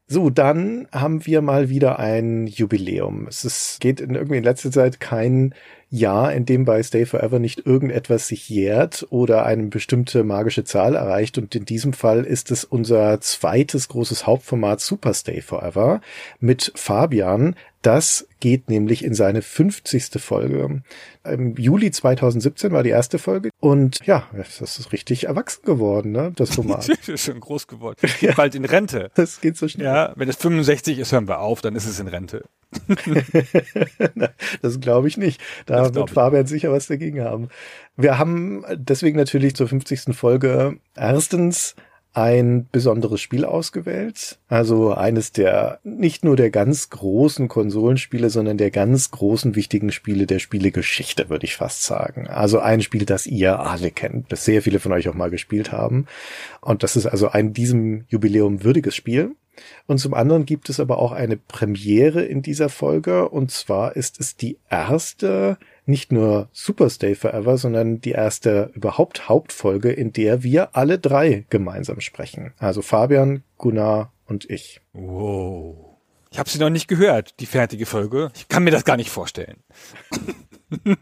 So, dann haben wir mal wieder ein Jubiläum. Es ist, geht in irgendwie in letzter Zeit kein Jahr, in dem bei Stay Forever nicht irgendetwas sich jährt oder eine bestimmte magische Zahl erreicht. Und in diesem Fall ist es unser zweites großes Hauptformat Super Stay Forever mit Fabian, das geht nämlich in seine 50. Folge. Im Juli 2017 war die erste Folge und ja, das ist richtig erwachsen geworden, ne, das Format. das ist schon groß geworden. Geht bald in Rente. Das geht so schnell. Ja, wenn es 65 ist, hören wir auf, dann ist es in Rente. das glaube ich nicht. Da wird Fabian sicher was dagegen haben. Wir haben deswegen natürlich zur 50. Folge erstens ein besonderes Spiel ausgewählt. Also eines der, nicht nur der ganz großen Konsolenspiele, sondern der ganz großen wichtigen Spiele der Spielegeschichte, würde ich fast sagen. Also ein Spiel, das ihr alle kennt, das sehr viele von euch auch mal gespielt haben. Und das ist also ein diesem Jubiläum würdiges Spiel. Und zum anderen gibt es aber auch eine Premiere in dieser Folge. Und zwar ist es die erste nicht nur Super Stay Forever, sondern die erste überhaupt Hauptfolge, in der wir alle drei gemeinsam sprechen. Also Fabian, Gunnar und ich. Wow. Ich habe sie noch nicht gehört, die fertige Folge. Ich kann mir das gar nicht vorstellen.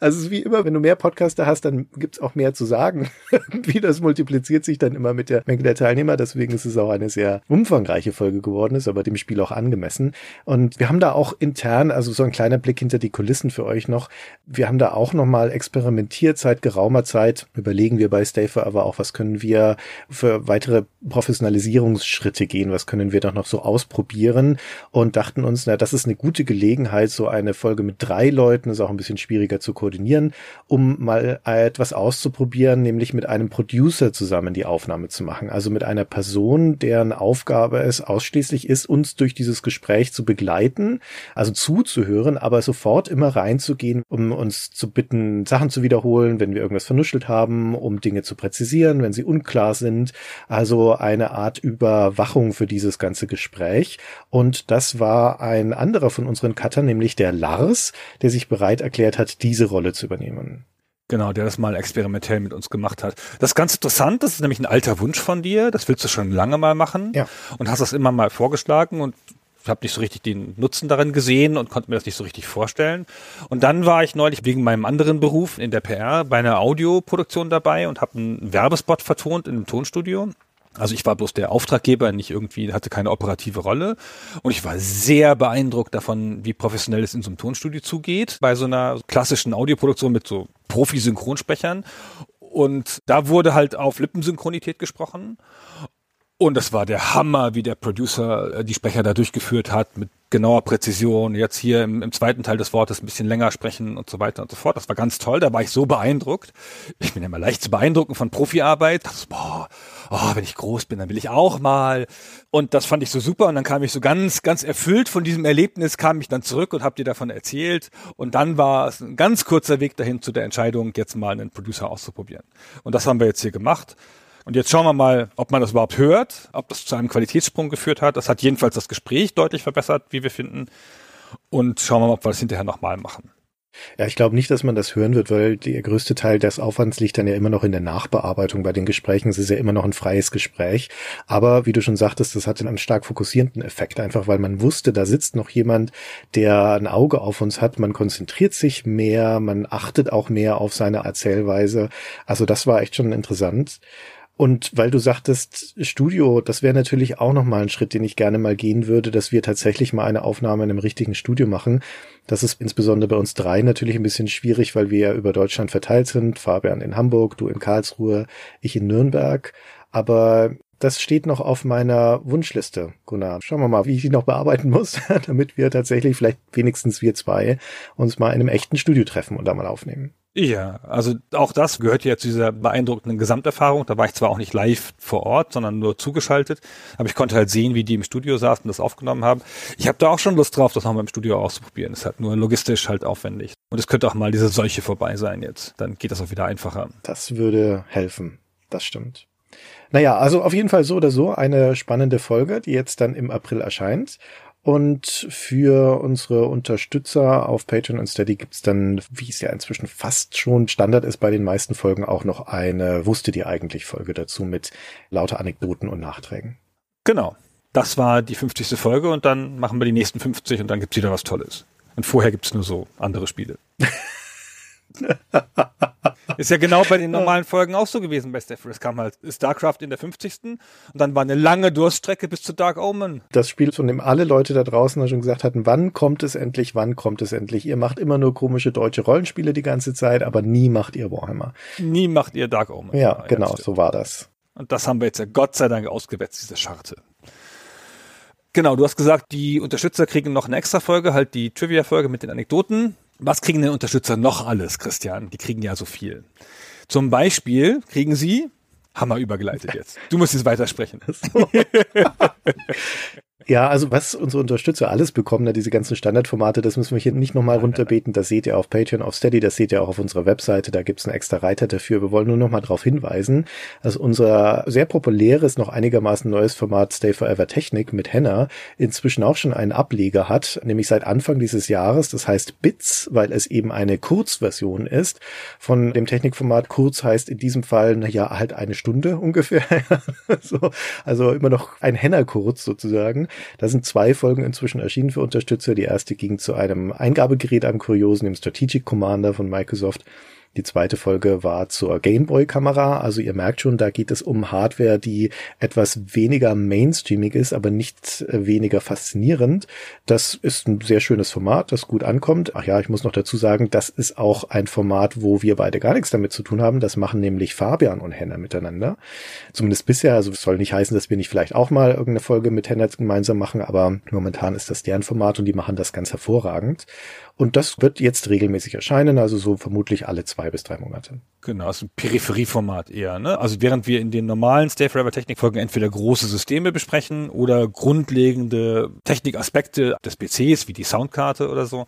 Also wie immer, wenn du mehr Podcaster hast, dann gibt's auch mehr zu sagen. wie das multipliziert sich dann immer mit der Menge der Teilnehmer. Deswegen ist es auch eine sehr umfangreiche Folge geworden, ist aber dem Spiel auch angemessen. Und wir haben da auch intern, also so ein kleiner Blick hinter die Kulissen für euch noch. Wir haben da auch nochmal experimentiert seit geraumer Zeit. Überlegen wir bei Stay Forever auch, was können wir für weitere Professionalisierungsschritte gehen? Was können wir doch noch so ausprobieren? Und dachten uns, na, das ist eine gute Gelegenheit, so eine Folge mit drei Leuten, ist auch ein bisschen schwieriger zu koordinieren, um mal etwas auszuprobieren, nämlich mit einem Producer zusammen die Aufnahme zu machen. Also mit einer Person, deren Aufgabe es ausschließlich ist, uns durch dieses Gespräch zu begleiten, also zuzuhören, aber sofort immer reinzugehen, um uns zu bitten, Sachen zu wiederholen, wenn wir irgendwas vernuschelt haben, um Dinge zu präzisieren, wenn sie unklar sind. Also eine Art Überwachung für dieses ganze Gespräch. Und das war ein anderer von unseren Cuttern, nämlich der Lars, der sich bereit erklärt hat, diese Rolle zu übernehmen. Genau, der das mal experimentell mit uns gemacht hat. Das ist ganz interessant, das ist nämlich ein alter Wunsch von dir, das willst du schon lange mal machen ja. und hast das immer mal vorgeschlagen und ich habe nicht so richtig den Nutzen darin gesehen und konnte mir das nicht so richtig vorstellen. Und dann war ich neulich wegen meinem anderen Beruf in der PR bei einer Audioproduktion dabei und habe einen Werbespot vertont in einem Tonstudio. Also ich war bloß der Auftraggeber, nicht irgendwie, hatte keine operative Rolle. Und ich war sehr beeindruckt davon, wie professionell es in so einem Tonstudio zugeht, bei so einer klassischen Audioproduktion mit so Profi-Synchronsprechern. Und da wurde halt auf Lippensynchronität gesprochen. Und es war der Hammer, wie der Producer äh, die Sprecher da durchgeführt hat, mit genauer Präzision. Jetzt hier im, im, zweiten Teil des Wortes ein bisschen länger sprechen und so weiter und so fort. Das war ganz toll. Da war ich so beeindruckt. Ich bin ja immer leicht zu beeindrucken von Profiarbeit. Das, boah, oh, wenn ich groß bin, dann will ich auch mal. Und das fand ich so super. Und dann kam ich so ganz, ganz erfüllt von diesem Erlebnis, kam ich dann zurück und habe dir davon erzählt. Und dann war es ein ganz kurzer Weg dahin zu der Entscheidung, jetzt mal einen Producer auszuprobieren. Und das haben wir jetzt hier gemacht. Und jetzt schauen wir mal, ob man das überhaupt hört, ob das zu einem Qualitätssprung geführt hat. Das hat jedenfalls das Gespräch deutlich verbessert, wie wir finden. Und schauen wir mal, ob wir das hinterher nochmal machen. Ja, ich glaube nicht, dass man das hören wird, weil der größte Teil des Aufwands liegt dann ja immer noch in der Nachbearbeitung bei den Gesprächen. Es ist ja immer noch ein freies Gespräch. Aber wie du schon sagtest, das hatte einen stark fokussierenden Effekt, einfach weil man wusste, da sitzt noch jemand, der ein Auge auf uns hat. Man konzentriert sich mehr, man achtet auch mehr auf seine Erzählweise. Also das war echt schon interessant. Und weil du sagtest, Studio, das wäre natürlich auch nochmal ein Schritt, den ich gerne mal gehen würde, dass wir tatsächlich mal eine Aufnahme in einem richtigen Studio machen. Das ist insbesondere bei uns drei natürlich ein bisschen schwierig, weil wir ja über Deutschland verteilt sind. Fabian in Hamburg, du in Karlsruhe, ich in Nürnberg. Aber das steht noch auf meiner Wunschliste, Gunnar. Schauen wir mal, wie ich die noch bearbeiten muss, damit wir tatsächlich vielleicht wenigstens wir zwei uns mal in einem echten Studio treffen und da mal aufnehmen. Ja, also auch das gehört ja zu dieser beeindruckenden Gesamterfahrung. Da war ich zwar auch nicht live vor Ort, sondern nur zugeschaltet, aber ich konnte halt sehen, wie die im Studio saßen und das aufgenommen haben. Ich habe da auch schon Lust drauf, das nochmal im Studio auszuprobieren. Ist halt nur logistisch halt aufwendig. Und es könnte auch mal diese Seuche vorbei sein jetzt. Dann geht das auch wieder einfacher. Das würde helfen. Das stimmt. Naja, also auf jeden Fall so oder so eine spannende Folge, die jetzt dann im April erscheint. Und für unsere Unterstützer auf Patreon und Steady gibt's dann, wie es ja inzwischen fast schon Standard ist bei den meisten Folgen, auch noch eine Wusste die eigentlich Folge dazu mit lauter Anekdoten und Nachträgen. Genau. Das war die 50. Folge und dann machen wir die nächsten 50 und dann gibt's wieder was Tolles. Und vorher gibt's nur so andere Spiele. Ist ja genau bei den normalen Folgen auch so gewesen bei Steph. Es kam halt StarCraft in der 50. Und dann war eine lange Durststrecke bis zu Dark Omen. Das Spiel, von dem alle Leute da draußen schon gesagt hatten, wann kommt es endlich, wann kommt es endlich? Ihr macht immer nur komische deutsche Rollenspiele die ganze Zeit, aber nie macht ihr Warhammer. Nie macht ihr Dark Omen. Ja, ja genau, so war das. Und das haben wir jetzt ja Gott sei Dank ausgewetzt, diese Scharte. Genau, du hast gesagt, die Unterstützer kriegen noch eine extra Folge, halt die Trivia-Folge mit den Anekdoten. Was kriegen denn Unterstützer noch alles, Christian? Die kriegen ja so viel. Zum Beispiel kriegen sie, Hammer übergeleitet jetzt. Du musst jetzt weitersprechen. So. Ja, also was unsere Unterstützer alles bekommen, da diese ganzen Standardformate, das müssen wir hier nicht nochmal runterbeten. Das seht ihr auf Patreon, auf Steady, das seht ihr auch auf unserer Webseite. Da gibt's einen extra Reiter dafür. Wir wollen nur nochmal darauf hinweisen, dass unser sehr populäres, noch einigermaßen neues Format Stay Forever Technik mit Henna inzwischen auch schon einen Ableger hat, nämlich seit Anfang dieses Jahres. Das heißt Bits, weil es eben eine Kurzversion ist von dem Technikformat. Kurz heißt in diesem Fall, na ja, halt eine Stunde ungefähr. so, also immer noch ein Henna-Kurz sozusagen. Da sind zwei Folgen inzwischen erschienen für Unterstützer. Die erste ging zu einem Eingabegerät, einem Kuriosen, dem Strategic Commander von Microsoft. Die zweite Folge war zur Gameboy-Kamera. Also ihr merkt schon, da geht es um Hardware, die etwas weniger mainstreamig ist, aber nicht äh, weniger faszinierend. Das ist ein sehr schönes Format, das gut ankommt. Ach ja, ich muss noch dazu sagen, das ist auch ein Format, wo wir beide gar nichts damit zu tun haben. Das machen nämlich Fabian und Henna miteinander. Zumindest bisher. Also es soll nicht heißen, dass wir nicht vielleicht auch mal irgendeine Folge mit Henna gemeinsam machen, aber momentan ist das deren Format und die machen das ganz hervorragend. Und das wird jetzt regelmäßig erscheinen, also so vermutlich alle zwei bis drei Monate. Genau, ist ein Peripherieformat eher. Ne? Also während wir in den normalen Stay Forever Technik-Folgen entweder große Systeme besprechen oder grundlegende Technikaspekte des PCs, wie die Soundkarte oder so,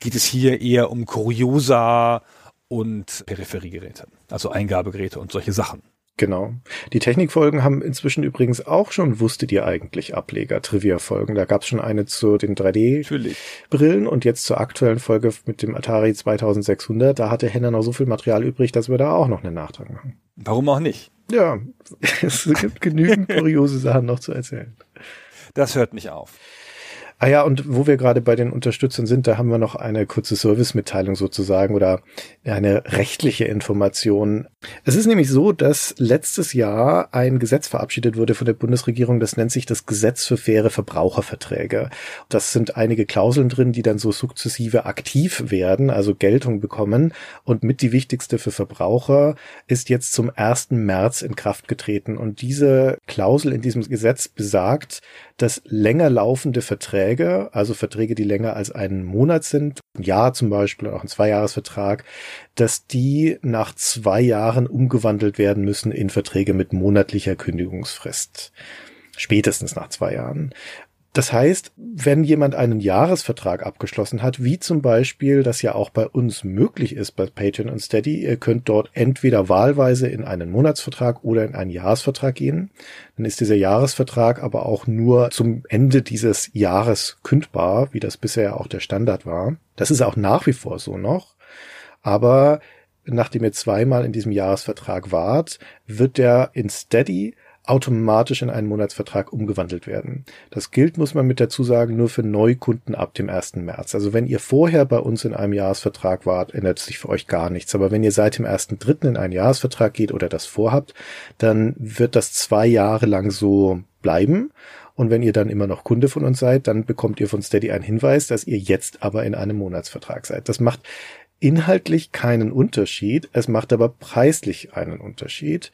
geht es hier eher um Kuriosa und Peripheriegeräte, also Eingabegeräte und solche Sachen. Genau. Die Technikfolgen haben inzwischen übrigens auch schon wusstet ihr eigentlich Ableger, Trivia-Folgen. Da gab es schon eine zu den 3D-Brillen und jetzt zur aktuellen Folge mit dem Atari 2600. Da hatte Henna noch so viel Material übrig, dass wir da auch noch einen Nachtrag machen. Warum auch nicht? Ja, es gibt genügend kuriose Sachen noch zu erzählen. Das hört nicht auf. Ah ja, und wo wir gerade bei den Unterstützern sind, da haben wir noch eine kurze Servicemitteilung sozusagen oder eine rechtliche Information. Es ist nämlich so, dass letztes Jahr ein Gesetz verabschiedet wurde von der Bundesregierung, das nennt sich das Gesetz für faire Verbraucherverträge. Das sind einige Klauseln drin, die dann so sukzessive aktiv werden, also Geltung bekommen. Und mit die wichtigste für Verbraucher ist jetzt zum 1. März in Kraft getreten. Und diese Klausel in diesem Gesetz besagt, dass länger laufende Verträge, also Verträge, die länger als einen Monat sind, ein Jahr zum Beispiel, auch ein Zweijahresvertrag, dass die nach zwei Jahren umgewandelt werden müssen in Verträge mit monatlicher Kündigungsfrist. Spätestens nach zwei Jahren. Das heißt, wenn jemand einen Jahresvertrag abgeschlossen hat, wie zum Beispiel das ja auch bei uns möglich ist bei Patreon und Steady, ihr könnt dort entweder wahlweise in einen Monatsvertrag oder in einen Jahresvertrag gehen. Dann ist dieser Jahresvertrag aber auch nur zum Ende dieses Jahres kündbar, wie das bisher auch der Standard war. Das ist auch nach wie vor so noch. Aber nachdem ihr zweimal in diesem Jahresvertrag wart, wird der in Steady automatisch in einen Monatsvertrag umgewandelt werden. Das gilt, muss man mit dazu sagen, nur für Neukunden ab dem 1. März. Also wenn ihr vorher bei uns in einem Jahresvertrag wart, ändert sich für euch gar nichts. Aber wenn ihr seit dem 1.3. in einen Jahresvertrag geht oder das vorhabt, dann wird das zwei Jahre lang so bleiben. Und wenn ihr dann immer noch Kunde von uns seid, dann bekommt ihr von Steady einen Hinweis, dass ihr jetzt aber in einem Monatsvertrag seid. Das macht inhaltlich keinen Unterschied, es macht aber preislich einen Unterschied.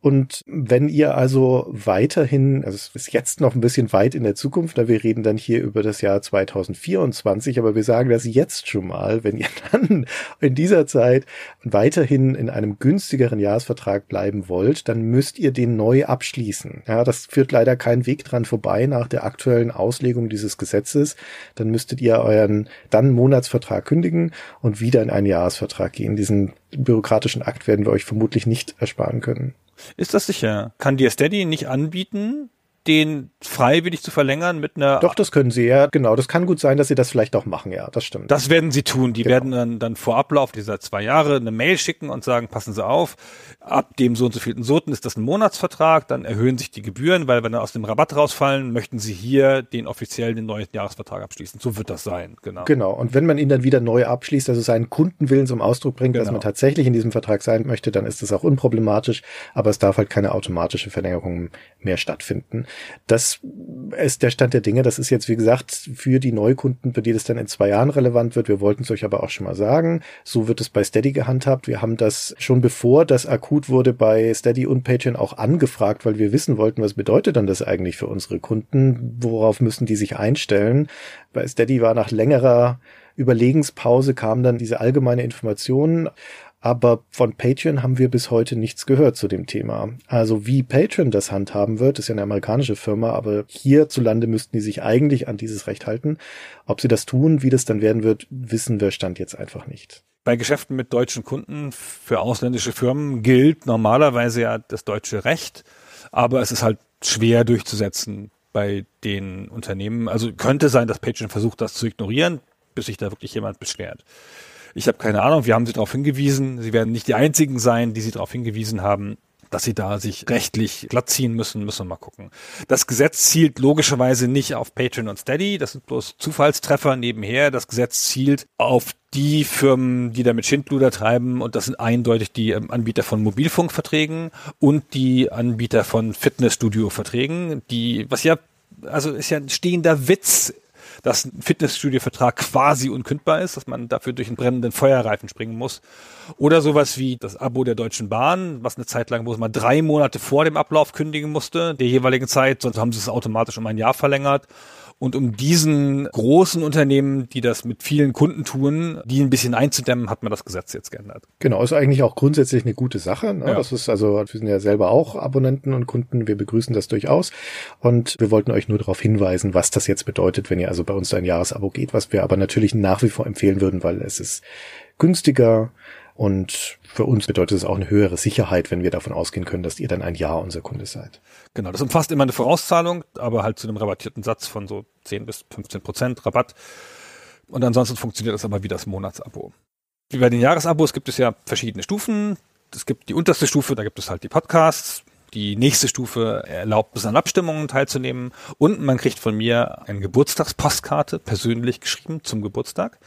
Und wenn ihr also weiterhin, also es ist jetzt noch ein bisschen weit in der Zukunft, da wir reden dann hier über das Jahr 2024, aber wir sagen das jetzt schon mal, wenn ihr dann in dieser Zeit weiterhin in einem günstigeren Jahresvertrag bleiben wollt, dann müsst ihr den neu abschließen. Ja, das führt leider kein Weg dran vorbei nach der aktuellen Auslegung dieses Gesetzes. Dann müsstet ihr euren dann Monatsvertrag kündigen und wieder in einen Jahresvertrag gehen. Diesen bürokratischen Akt werden wir euch vermutlich nicht ersparen können. Ist das sicher? Kann dir Steady nicht anbieten, den freiwillig zu verlängern mit einer. Doch, das können sie ja, genau. Das kann gut sein, dass sie das vielleicht auch machen, ja, das stimmt. Das werden sie tun. Die genau. werden dann, dann vor Ablauf dieser zwei Jahre eine Mail schicken und sagen, passen Sie auf, ab dem so und so vielten Soten ist das ein Monatsvertrag, dann erhöhen sich die Gebühren, weil wenn wir aus dem Rabatt rausfallen, möchten sie hier den offiziellen, den neuen Jahresvertrag abschließen. So wird das sein, genau. Genau. Und wenn man ihn dann wieder neu abschließt, also seinen Kundenwillen zum Ausdruck bringt, genau. dass man tatsächlich in diesem Vertrag sein möchte, dann ist das auch unproblematisch, aber es darf halt keine automatische Verlängerung mehr stattfinden. Das ist der Stand der Dinge. Das ist jetzt, wie gesagt, für die Neukunden, bei denen es dann in zwei Jahren relevant wird. Wir wollten es euch aber auch schon mal sagen. So wird es bei Steady gehandhabt. Wir haben das schon bevor das akut wurde bei Steady und Patreon auch angefragt, weil wir wissen wollten, was bedeutet dann das eigentlich für unsere Kunden? Worauf müssen die sich einstellen? Bei Steady war nach längerer Überlegenspause kam dann diese allgemeine Information aber von Patreon haben wir bis heute nichts gehört zu dem Thema. Also wie Patreon das handhaben wird, ist ja eine amerikanische Firma, aber hierzulande müssten die sich eigentlich an dieses Recht halten. Ob sie das tun, wie das dann werden wird, wissen wir Stand jetzt einfach nicht. Bei Geschäften mit deutschen Kunden für ausländische Firmen gilt normalerweise ja das deutsche Recht, aber es ist halt schwer durchzusetzen bei den Unternehmen. Also könnte sein, dass Patreon versucht, das zu ignorieren, bis sich da wirklich jemand beschwert. Ich habe keine Ahnung, wir haben sie darauf hingewiesen. Sie werden nicht die einzigen sein, die sie darauf hingewiesen haben, dass sie da sich rechtlich glatt ziehen müssen, müssen wir mal gucken. Das Gesetz zielt logischerweise nicht auf Patreon und Steady, das sind bloß Zufallstreffer nebenher. Das Gesetz zielt auf die Firmen, die damit Schindluder treiben und das sind eindeutig die ähm, Anbieter von Mobilfunkverträgen und die Anbieter von Fitnessstudio-Verträgen, die, was ja, also ist ja ein stehender Witz dass ein Fitnessstudio-Vertrag quasi unkündbar ist, dass man dafür durch einen brennenden Feuerreifen springen muss. Oder sowas wie das Abo der Deutschen Bahn, was eine Zeit lang, wo man drei Monate vor dem Ablauf kündigen musste, der jeweiligen Zeit, sonst haben sie es automatisch um ein Jahr verlängert. Und um diesen großen Unternehmen, die das mit vielen Kunden tun, die ein bisschen einzudämmen, hat man das Gesetz jetzt geändert. Genau, ist eigentlich auch grundsätzlich eine gute Sache. Ne? Ja. Das ist also, wir sind ja selber auch Abonnenten und Kunden, wir begrüßen das durchaus. Und wir wollten euch nur darauf hinweisen, was das jetzt bedeutet, wenn ihr also bei uns ein Jahresabo geht, was wir aber natürlich nach wie vor empfehlen würden, weil es ist günstiger, und für uns bedeutet es auch eine höhere Sicherheit, wenn wir davon ausgehen können, dass ihr dann ein Jahr unser Kunde seid. Genau, das umfasst immer eine Vorauszahlung, aber halt zu einem rabattierten Satz von so 10 bis 15 Prozent Rabatt. Und ansonsten funktioniert das aber wie das Monatsabo. Wie bei den Jahresabos gibt es ja verschiedene Stufen. Es gibt die unterste Stufe, da gibt es halt die Podcasts, die nächste Stufe erlaubt es an Abstimmungen teilzunehmen und man kriegt von mir eine Geburtstagspostkarte persönlich geschrieben zum Geburtstag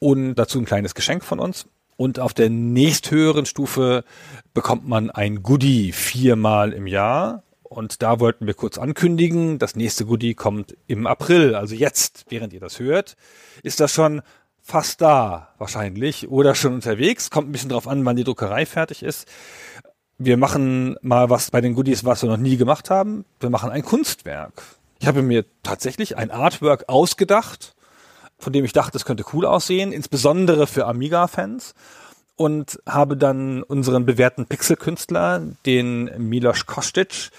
und dazu ein kleines Geschenk von uns. Und auf der nächsthöheren Stufe bekommt man ein Goodie viermal im Jahr. Und da wollten wir kurz ankündigen, das nächste Goodie kommt im April, also jetzt, während ihr das hört, ist das schon fast da wahrscheinlich oder schon unterwegs. Kommt ein bisschen drauf an, wann die Druckerei fertig ist. Wir machen mal was bei den Goodies, was wir noch nie gemacht haben. Wir machen ein Kunstwerk. Ich habe mir tatsächlich ein Artwork ausgedacht, von dem ich dachte, es könnte cool aussehen, insbesondere für Amiga-Fans. Und habe dann unseren bewährten Pixel-Künstler, den Milos Kostic,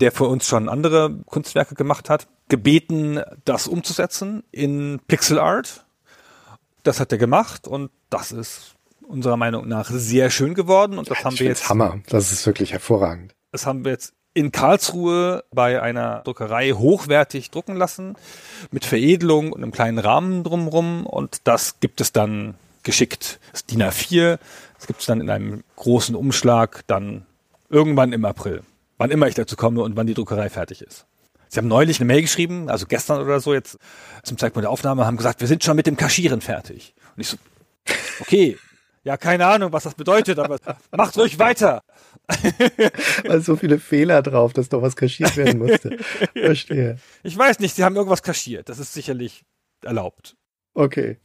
der für uns schon andere Kunstwerke gemacht hat, gebeten, das umzusetzen in Pixel Art. Das hat er gemacht und das ist unserer Meinung nach sehr schön geworden und das ja, haben wir jetzt. Hammer, das ist wirklich hervorragend. Das haben wir jetzt in Karlsruhe bei einer Druckerei hochwertig drucken lassen, mit Veredelung und einem kleinen Rahmen drumrum und das gibt es dann geschickt. Das DIN A4, das gibt es dann in einem großen Umschlag dann irgendwann im April. Wann immer ich dazu komme und wann die Druckerei fertig ist. Sie haben neulich eine Mail geschrieben, also gestern oder so jetzt zum Zeitpunkt der Aufnahme, haben gesagt, wir sind schon mit dem Kaschieren fertig. Und ich so, okay, ja, keine Ahnung, was das bedeutet, aber macht ruhig weiter. Weil so viele Fehler drauf, dass doch was kaschiert werden musste. Verstehe. Ich weiß nicht, sie haben irgendwas kaschiert. Das ist sicherlich erlaubt. Okay.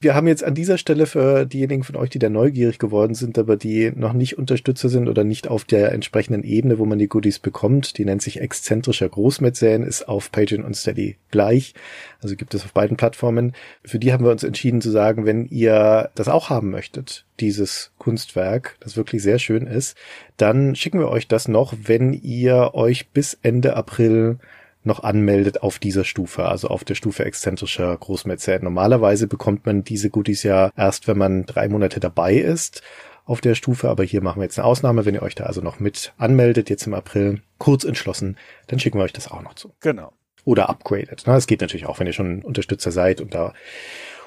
Wir haben jetzt an dieser Stelle für diejenigen von euch, die da neugierig geworden sind, aber die noch nicht Unterstützer sind oder nicht auf der entsprechenden Ebene, wo man die Goodies bekommt, die nennt sich exzentrischer Großmäzen, ist auf Patreon und Steady gleich. Also gibt es auf beiden Plattformen. Für die haben wir uns entschieden zu sagen, wenn ihr das auch haben möchtet, dieses Kunstwerk, das wirklich sehr schön ist, dann schicken wir euch das noch, wenn ihr euch bis Ende April noch anmeldet auf dieser Stufe, also auf der Stufe exzentrischer Großmäzen. Normalerweise bekommt man diese Goodies ja erst, wenn man drei Monate dabei ist auf der Stufe, aber hier machen wir jetzt eine Ausnahme. Wenn ihr euch da also noch mit anmeldet, jetzt im April, kurz entschlossen, dann schicken wir euch das auch noch zu. Genau. Oder upgradet. Das geht natürlich auch, wenn ihr schon Unterstützer seid und da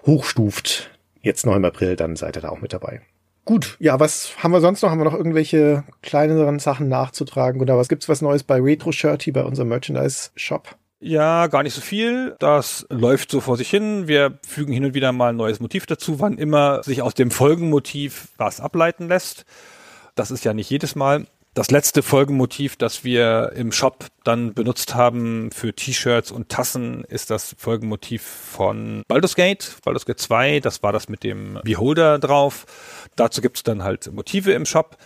hochstuft, jetzt noch im April, dann seid ihr da auch mit dabei. Gut, ja, was haben wir sonst noch? Haben wir noch irgendwelche kleineren Sachen nachzutragen oder was gibt's was Neues bei Retro Shirty bei unserem Merchandise Shop? Ja, gar nicht so viel. Das läuft so vor sich hin. Wir fügen hin und wieder mal ein neues Motiv dazu, wann immer sich aus dem Folgenmotiv was ableiten lässt. Das ist ja nicht jedes Mal. Das letzte Folgenmotiv, das wir im Shop dann benutzt haben für T-Shirts und Tassen, ist das Folgenmotiv von Baldur's Gate, Baldur's Gate 2. Das war das mit dem Beholder drauf. Dazu gibt's dann halt Motive im Shop.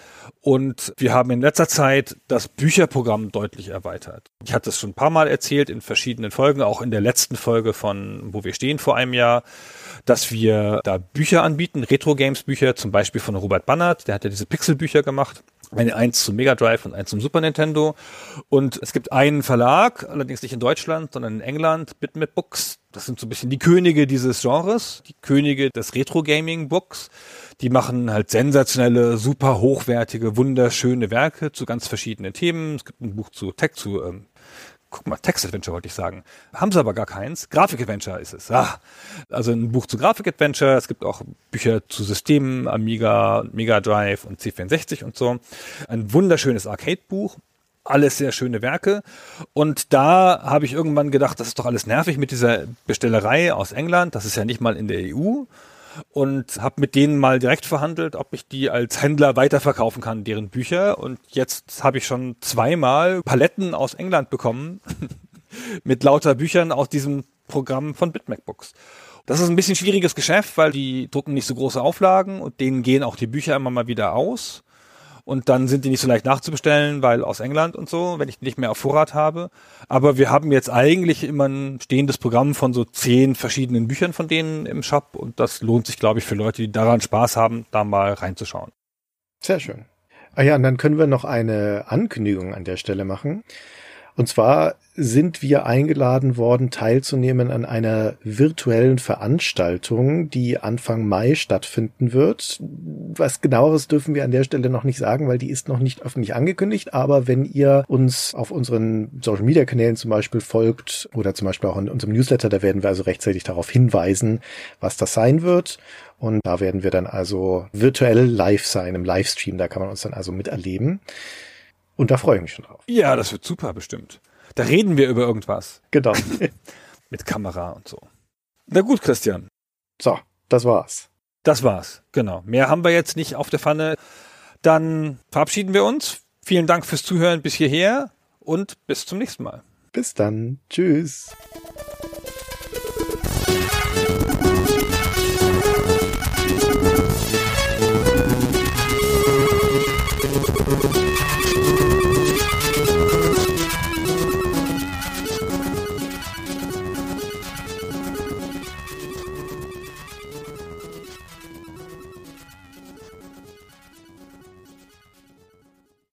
Und wir haben in letzter Zeit das Bücherprogramm deutlich erweitert. Ich hatte es schon ein paar Mal erzählt in verschiedenen Folgen, auch in der letzten Folge von Wo wir stehen vor einem Jahr, dass wir da Bücher anbieten, Retro-Games-Bücher, zum Beispiel von Robert Bannert, der hat ja diese Pixel-Bücher gemacht. Eine eins zum Mega Drive und eins zum Super Nintendo. Und es gibt einen Verlag, allerdings nicht in Deutschland, sondern in England, Bitmap Books. Das sind so ein bisschen die Könige dieses Genres, die Könige des Retro-Gaming-Books. Die machen halt sensationelle, super hochwertige, wunderschöne Werke zu ganz verschiedenen Themen. Es gibt ein Buch zu Tech, zu, ähm, guck mal, Text-Adventure wollte ich sagen. Haben sie aber gar keins. Grafik-Adventure ist es. Ah, also ein Buch zu Grafik-Adventure. Es gibt auch Bücher zu Systemen, Amiga, Mega Drive und C64 und so. Ein wunderschönes Arcade-Buch alles sehr schöne Werke. Und da habe ich irgendwann gedacht, das ist doch alles nervig mit dieser Bestellerei aus England. Das ist ja nicht mal in der EU und habe mit denen mal direkt verhandelt, ob ich die als Händler weiterverkaufen kann, deren Bücher. Und jetzt habe ich schon zweimal Paletten aus England bekommen mit lauter Büchern aus diesem Programm von BitMacBooks. Das ist ein bisschen schwieriges Geschäft, weil die drucken nicht so große Auflagen und denen gehen auch die Bücher immer mal wieder aus und dann sind die nicht so leicht nachzubestellen, weil aus England und so, wenn ich nicht mehr auf Vorrat habe. Aber wir haben jetzt eigentlich immer ein stehendes Programm von so zehn verschiedenen Büchern von denen im Shop und das lohnt sich, glaube ich, für Leute, die daran Spaß haben, da mal reinzuschauen. Sehr schön. Ah ja, und dann können wir noch eine Ankündigung an der Stelle machen. Und zwar sind wir eingeladen worden, teilzunehmen an einer virtuellen Veranstaltung, die Anfang Mai stattfinden wird. Was genaueres dürfen wir an der Stelle noch nicht sagen, weil die ist noch nicht öffentlich angekündigt. Aber wenn ihr uns auf unseren Social Media Kanälen zum Beispiel folgt oder zum Beispiel auch in unserem Newsletter, da werden wir also rechtzeitig darauf hinweisen, was das sein wird. Und da werden wir dann also virtuell live sein im Livestream. Da kann man uns dann also miterleben. Und da freue ich mich schon drauf. Ja, das wird super bestimmt. Da reden wir über irgendwas. Genau. Mit Kamera und so. Na gut, Christian. so, das war's. Das war's. Genau. Mehr haben wir jetzt nicht auf der Pfanne. Dann verabschieden wir uns. Vielen Dank fürs Zuhören bis hierher und bis zum nächsten Mal. Bis dann. Tschüss.